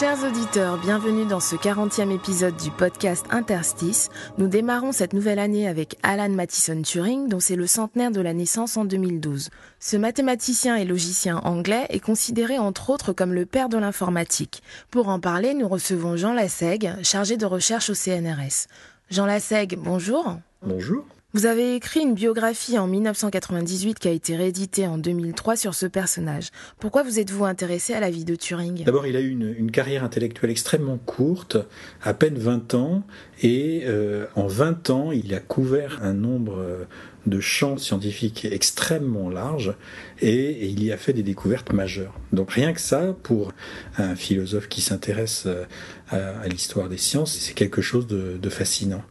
Chers auditeurs, bienvenue dans ce 40e épisode du podcast Interstice. Nous démarrons cette nouvelle année avec Alan Mathison Turing, dont c'est le centenaire de la naissance en 2012. Ce mathématicien et logicien anglais est considéré entre autres comme le père de l'informatique. Pour en parler, nous recevons Jean Lassègue, chargé de recherche au CNRS. Jean Lassègue, bonjour. Bonjour. Vous avez écrit une biographie en 1998 qui a été rééditée en 2003 sur ce personnage. Pourquoi vous êtes-vous intéressé à la vie de Turing? D'abord, il a eu une, une carrière intellectuelle extrêmement courte, à peine 20 ans, et euh, en 20 ans, il a couvert un nombre euh, de champs scientifiques extrêmement large, et, il y a fait des découvertes majeures. Donc rien que ça, pour un philosophe qui s'intéresse euh, à, à l'histoire des sciences, c'est quelque chose de, de fascinant.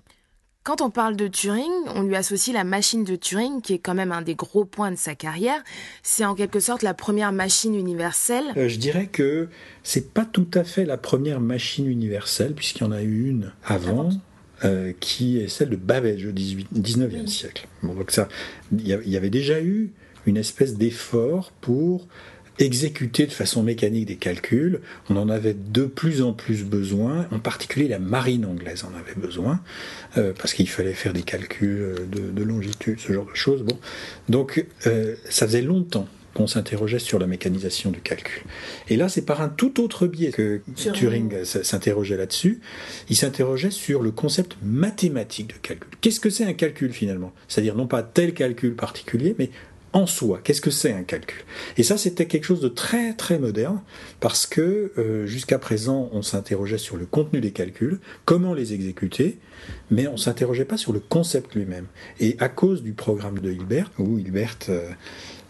Quand on parle de Turing, on lui associe la machine de Turing, qui est quand même un des gros points de sa carrière. C'est en quelque sorte la première machine universelle. Euh, je dirais que c'est pas tout à fait la première machine universelle, puisqu'il y en a eu une avant, euh, qui est celle de Babbage au 18, 19e siècle. Bon, donc ça, il y a- il y avait déjà eu une espèce d'effort pour exécuter de façon mécanique des calculs. On en avait de plus en plus besoin, en particulier la marine anglaise en avait besoin, euh, parce qu'il fallait faire des calculs de, de longitude, ce genre de choses. Bon, donc euh, ça faisait longtemps qu'on s'interrogeait sur la mécanisation du calcul. Et là, c'est par un tout autre biais que Turing. Turing s'interrogeait là-dessus. Il s'interrogeait sur le concept mathématique de calcul. Qu'est-ce que c'est un calcul finalement? C'est-à-dire non pas tel calcul particulier, mais en soi, qu'est-ce que c'est un calcul? Et ça, c'était quelque chose de très très moderne, parce que euh, jusqu'à présent, on s'interrogeait sur le contenu des calculs, comment les exécuter, mais on s'interrogeait pas sur le concept lui-même. Et à cause du programme de Hilbert, où Hilbert euh,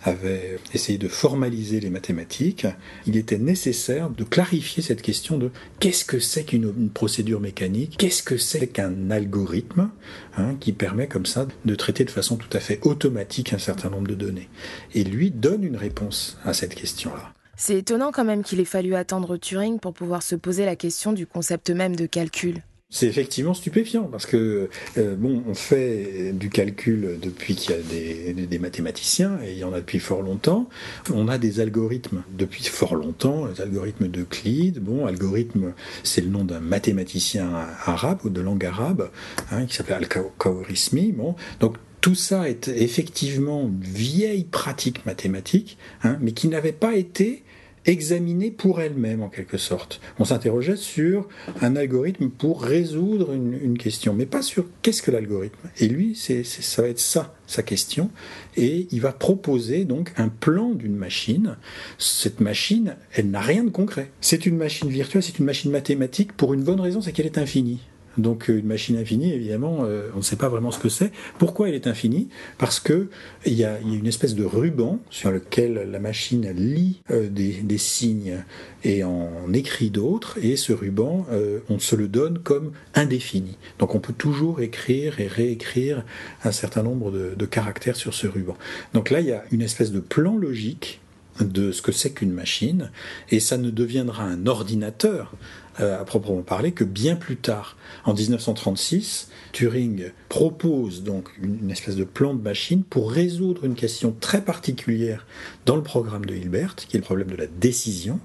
avait essayé de formaliser les mathématiques, il était nécessaire de clarifier cette question de qu'est-ce que c'est qu'une une procédure mécanique, qu'est-ce que c'est qu'un algorithme hein, qui permet comme ça de traiter de façon tout à fait automatique un certain nombre de données. Et lui donne une réponse à cette question-là. C'est étonnant quand même qu'il ait fallu attendre Turing pour pouvoir se poser la question du concept même de calcul. C'est effectivement stupéfiant parce que euh, bon, on fait du calcul depuis qu'il y a des, mathématiciens et il y en a depuis fort longtemps. On a des algorithmes depuis fort longtemps, les algorithmes d'Euclide. Bon, algorithme, c'est le nom d'un mathématicien arabe ou de langue arabe hein, qui s'appelait Al-Khwarizmi. Bon, donc tout ça est effectivement une vieille pratique mathématique, hein, mais qui n'avait pas été examinée pour elle-même en quelque sorte. On s'interrogeait sur un algorithme pour résoudre une, question, mais pas sur qu'est-ce que l'algorithme. Et lui, c'est- ça va être ça, sa question. Et il va proposer donc un plan d'une machine. Cette machine, elle n'a rien de concret. C'est une machine virtuelle, c'est une machine mathématique pour une bonne raison, c'est qu'elle est infinie. Donc euh, une machine infinie, évidemment, euh, on ne sait pas vraiment ce que c'est. Pourquoi elle est infinie? Parce que il y, a, une espèce de ruban sur lequel la machine lit euh, des, signes et en écrit d'autres, et ce ruban, on se le donne comme indéfini. Donc on peut toujours écrire et réécrire un certain nombre de caractères sur ce ruban. Donc là, il y a une espèce de plan logique de ce que c'est qu'une machine, et ça ne deviendra un ordinateur euh, à proprement parler que bien plus tard. En 1936, Turing propose donc une, espèce de plan de machine pour résoudre une question très particulière dans le programme de Hilbert, qui est le problème de la décision.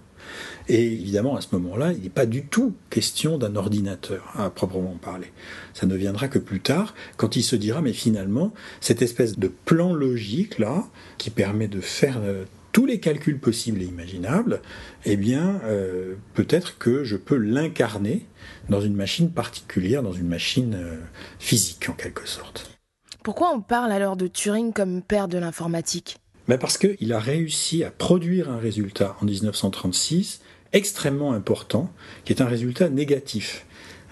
Et évidemment, à ce moment-là, il n'est pas du tout question d'un ordinateur à proprement parler. Ça ne viendra que plus tard, quand il se dira, mais finalement, cette espèce de plan logique là, qui permet de faire euh, tous les calculs possibles et imaginables, eh bien, euh, peut-être que je peux l'incarner dans une machine particulière, dans une machine euh, physique en quelque sorte. Pourquoi on parle alors de Turing comme père de l'informatique? Ben parce qu'il a réussi à produire un résultat en 1936 extrêmement important, qui est un résultat négatif.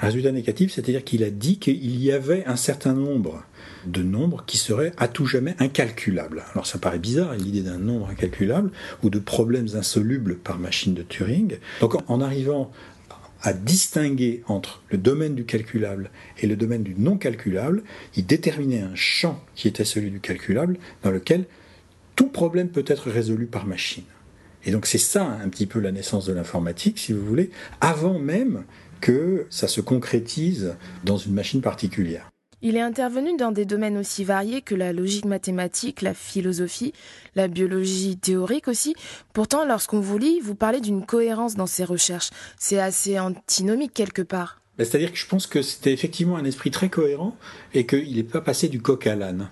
Résultat négatif, c'est-à-dire qu'il a dit qu'il y avait un certain nombre de nombres qui seraient à tout jamais incalculables. Alors ça paraît bizarre, l'idée d'un nombre incalculable ou de problèmes insolubles par machine de Turing. Donc en arrivant à distinguer entre le domaine du calculable et le domaine du non calculable, il déterminait un champ qui était celui du calculable, dans lequel tout problème peut être résolu par machine. Et donc c'est ça un petit peu la naissance de l'informatique, si vous voulez, avant même que ça se concrétise dans une machine particulière. Il est intervenu dans des domaines aussi variés que la logique mathématique, la philosophie, la biologie théorique aussi. Pourtant, lorsqu'on vous lit, vous parlez d'une cohérence dans ses recherches. C'est assez antinomique quelque part. Ben, c'est-à-dire que je pense que c'était effectivement un esprit très cohérent et qu'il n'est pas passé du coq à l'âne.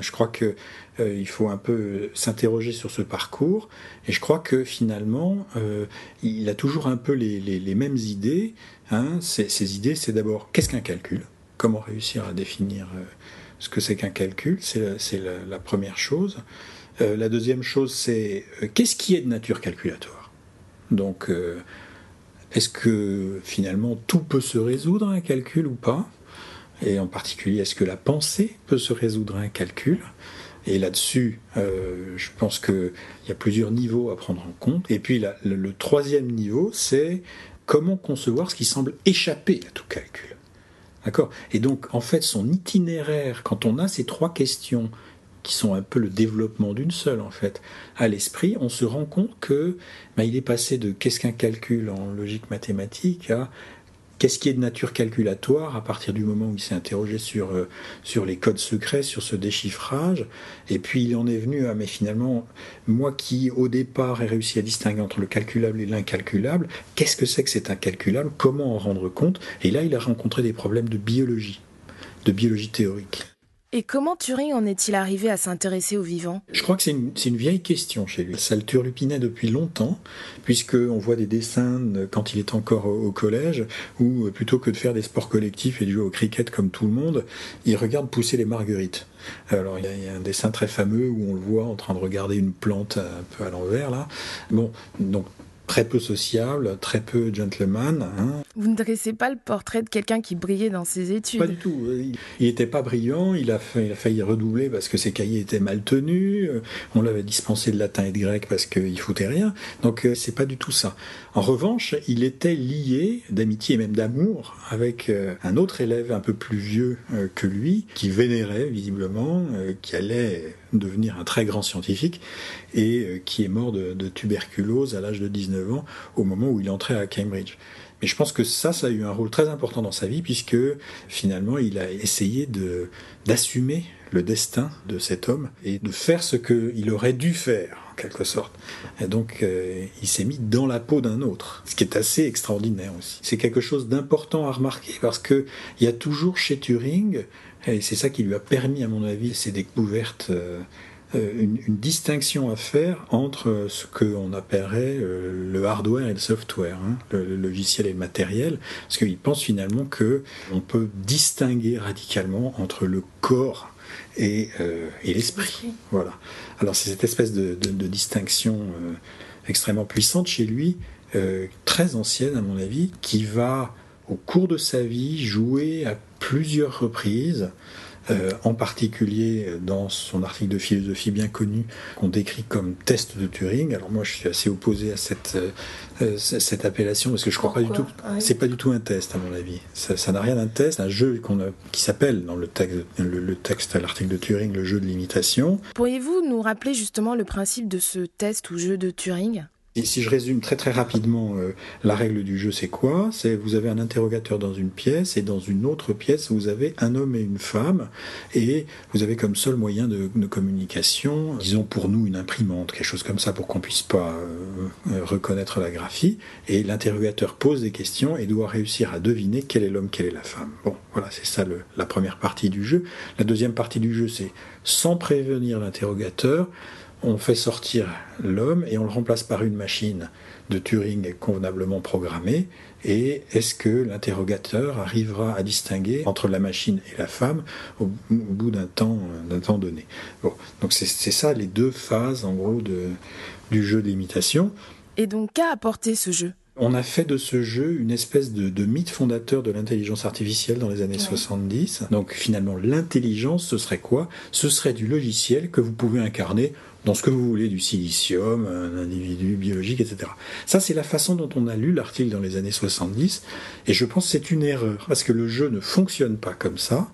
Je crois qu'il euh, faut un peu s'interroger sur ce parcours et je crois que finalement euh, il a toujours un peu les, mêmes idées. Hein. Ces, idées, c'est d'abord qu'est-ce qu'un calcul? Comment réussir à définir euh, ce que c'est qu'un calcul? C'est la, première chose. la deuxième chose, c'est qu'est-ce qui est de nature calculatoire? Donc est-ce que finalement tout peut se résoudre à un calcul ou pas? Et en particulier, est-ce que la pensée peut se résoudre à un calcul? Et là-dessus, euh, je pense qu'il y a plusieurs niveaux à prendre en compte. Et puis le, troisième niveau, c'est comment concevoir ce qui semble échapper à tout calcul. D'accord? Et donc, en fait, son itinéraire, quand on a ces trois questions qui sont un peu le développement d'une seule en fait à l'esprit, on se rend compte que ben, il est passé de qu'est-ce qu'un calcul en logique mathématique à qu'est-ce qui est de nature calculatoire à partir du moment où il s'est interrogé sur, euh, sur les codes secrets, sur ce déchiffrage? Et puis il en est venu à, mais finalement, moi qui au départ ai réussi à distinguer entre le calculable et l'incalculable, qu'est-ce que c'est que c'est incalculable? Comment en rendre compte? Et là, il a rencontré des problèmes de biologie, de biologie théorique. Et comment Turing en est-il arrivé à s'intéresser aux vivants Je crois que c'est une, vieille question chez lui. Ça le turlupinait depuis longtemps, puisqu'on voit des dessins quand il est encore au, collège, où euh, plutôt que de faire des sports collectifs et de jouer au cricket comme tout le monde, il regarde pousser les marguerites. Alors il y, a, il y, a, un dessin très fameux où on le voit en train de regarder une plante un peu à l'envers là. Bon, donc très peu sociable, très peu gentleman. Hein. Vous ne dressez pas le portrait de quelqu'un qui brillait dans ses études Pas du tout. Il n'était pas brillant, il a, il a, failli redoubler parce que ses cahiers étaient mal tenus, on l'avait dispensé de latin et de grec parce qu'il foutait rien. Donc euh, c'est pas du tout ça. En revanche, il était lié d'amitié et même d'amour avec euh, un autre élève un peu plus vieux euh, que lui, qui vénérait visiblement, qui allait devenir un très grand scientifique et qui est mort de, de tuberculose à l'âge de 19 ans au moment où il entrait à Cambridge. Mais je pense que ça, ça a eu un rôle très important dans sa vie, puisque finalement, il a essayé de d'assumer le destin de cet homme et de faire ce qu'il aurait dû faire, en quelque sorte. Et donc, euh, il s'est mis dans la peau d'un autre, ce qui est assez extraordinaire aussi. C'est quelque chose d'important à remarquer, parce que il y a toujours chez Turing, et c'est ça qui lui a permis, à mon avis, ses découvertes euh, euh, une, distinction à faire entre ce qu'on appellerait euh, le hardware et le software, hein, le, logiciel et le matériel, parce qu'il pense finalement que on peut distinguer radicalement entre le corps et, euh, et l'esprit. Voilà. Alors c'est cette espèce de, de, de distinction extrêmement puissante chez lui, très ancienne à mon avis, qui va au cours de sa vie jouer à plusieurs reprises euh, en particulier dans son article de philosophie bien connu qu'on décrit comme test de Turing. Alors moi je suis assez opposé à cette, euh, euh, cette appellation parce que je crois pas du tout. C'est pas du tout un test à mon avis. Ça n'a rien d'un test. Un jeu qu'on qui s'appelle dans le texte, le, le texte à l'article de Turing le jeu de l'imitation. Pourriez-vous nous rappeler justement le principe de ce test ou jeu de Turing? Si je résume très très rapidement euh, la règle du jeu, c'est quoi? C'est vous avez un interrogateur dans une pièce et dans une autre pièce vous avez un homme et une femme et vous avez comme seul moyen de, communication, disons pour nous une imprimante, quelque chose comme ça pour qu'on puisse pas euh, euh, reconnaître la graphie. Et l'interrogateur pose des questions et doit réussir à deviner quel est l'homme, quelle est la femme. Bon, voilà, c'est ça la première partie du jeu. La deuxième partie du jeu, c'est sans prévenir l'interrogateur on fait sortir l'homme et on le remplace par une machine de Turing convenablement programmée. Et est-ce que l'interrogateur arrivera à distinguer entre la machine et la femme au, bout d'un temps, temps donné? Bon, donc c'est ça les deux phases en gros de, du jeu d'imitation. Et donc qu'a apporté ce jeu? On a fait de ce jeu une espèce de, mythe fondateur de l'intelligence artificielle dans les années 70. Donc finalement, l'intelligence, ce serait quoi? Ce serait du logiciel que vous pouvez incarner dans ce que vous voulez, du silicium, un individu biologique, etc. Ça, c'est la façon dont on a lu l'article dans les années 70, et je pense que c'est une erreur, parce que le jeu ne fonctionne pas comme ça,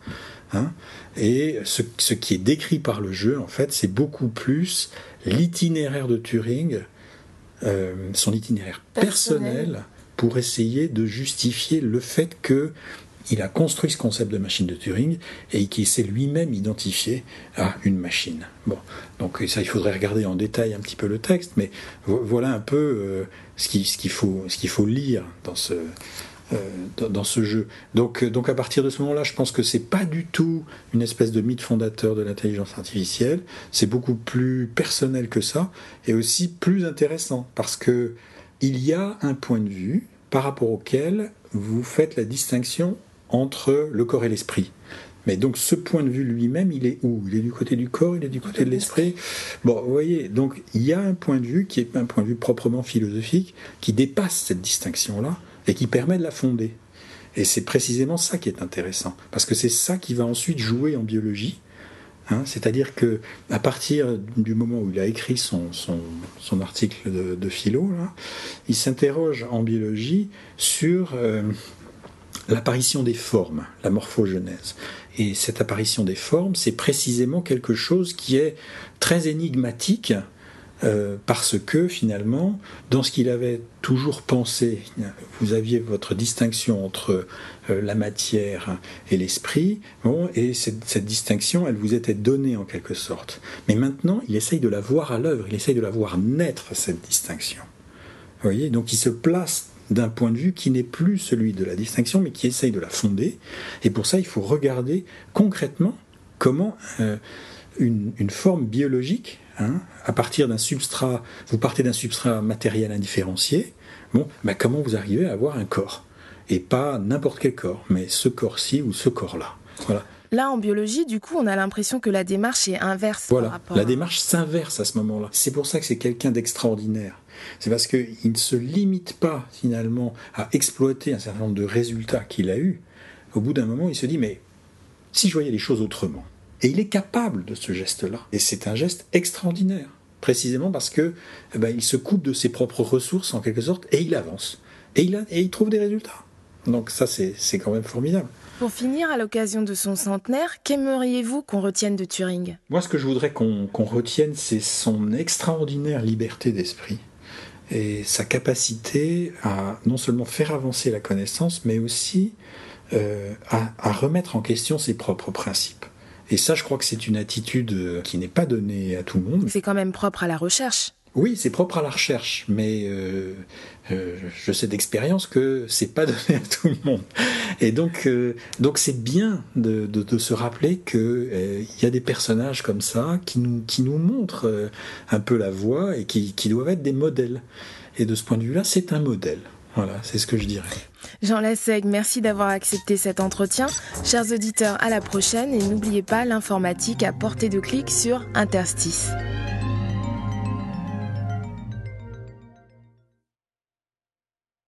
hein, et ce, ce qui est décrit par le jeu, en fait, c'est beaucoup plus l'itinéraire de Turing euh, son itinéraire personnel. pour essayer de justifier le fait que il a construit ce concept de machine de Turing et qu'il s'est lui-même identifié à une machine. Bon, donc ça, il faudrait regarder en détail un petit peu le texte, mais voilà un peu euh, ce qu'il faut, ce qu'il faut lire dans ce, euh, dans, ce jeu. Donc, euh, donc à partir de ce moment-là, je pense que c'est pas du tout une espèce de mythe fondateur de l'intelligence artificielle. C'est beaucoup plus personnel que ça et aussi plus intéressant parce que il y a un point de vue par rapport auquel vous faites la distinction entre le corps et l'esprit. Mais donc ce point de vue lui-même, il est où? Il est du côté du corps, il est du côté de l'esprit? Bon, vous voyez, donc il y a un point de vue qui est un point de vue proprement philosophique, qui dépasse cette distinction-là, et qui permet de la fonder. Et c'est précisément ça qui est intéressant, parce que c'est ça qui va ensuite jouer en biologie. Hein, C'est-à-dire que à partir du moment où il a écrit son, son, article de, philo, il s'interroge en biologie sur euh, l'apparition des formes, la morphogenèse. Et cette apparition des formes, c'est précisément quelque chose qui est très énigmatique euh, parce que finalement, dans ce qu'il avait toujours pensé, vous aviez votre distinction entre euh, la matière et l'esprit, bon, et cette, distinction, elle vous était donnée en quelque sorte. Mais maintenant, il essaye de la voir à l'œuvre, il essaye de la voir naître, cette distinction. Vous voyez Donc il se place d'un point de vue qui n'est plus celui de la distinction, mais qui essaye de la fonder. Et pour ça, il faut regarder concrètement comment euh, une, une, forme biologique Hein, à partir d'un substrat, vous partez d'un substrat matériel indifférencié, bon, ben comment vous arrivez à avoir un corps? Et pas n'importe quel corps, mais ce corps-ci ou ce corps-là. Voilà. Là, en biologie, du coup, on a l'impression que la démarche est inverse. Voilà, la démarche s'inverse à ce moment-là. C'est pour ça que c'est quelqu'un d'extraordinaire. C'est parce qu'il ne se limite pas, finalement, à exploiter un certain nombre de résultats qu'il a eus. Au bout d'un moment, il se dit, mais si je voyais les choses autrement, et il est capable de ce geste-là. Et c'est un geste extraordinaire, précisément parce que eh ben, il se coupe de ses propres ressources en quelque sorte et il avance. Et il, a, et il trouve des résultats. Donc ça, c'est quand même formidable. Pour finir, à l'occasion de son centenaire, qu'aimeriez-vous qu'on retienne de Turing? Moi, ce que je voudrais qu'on retienne, c'est son extraordinaire liberté d'esprit et sa capacité à non seulement faire avancer la connaissance, mais aussi euh, à remettre en question ses propres principes. Et ça, je crois que c'est une attitude euh, qui n'est pas donnée à tout le monde. C'est quand même propre à la recherche. Oui, c'est propre à la recherche, mais euh, euh, je sais d'expérience que c'est pas donné à tout le monde. Et donc, donc c'est bien de, de, se rappeler que il y a des personnages comme ça qui nous qui nous montrent un peu la voie et qui, qui doivent être des modèles. Et de ce point de vue-là, c'est un modèle. Voilà, c'est ce que je dirais. Jean Lasseg, merci d'avoir accepté cet entretien. Chers auditeurs, à la prochaine et n'oubliez pas l'informatique à portée de clic sur Interstice.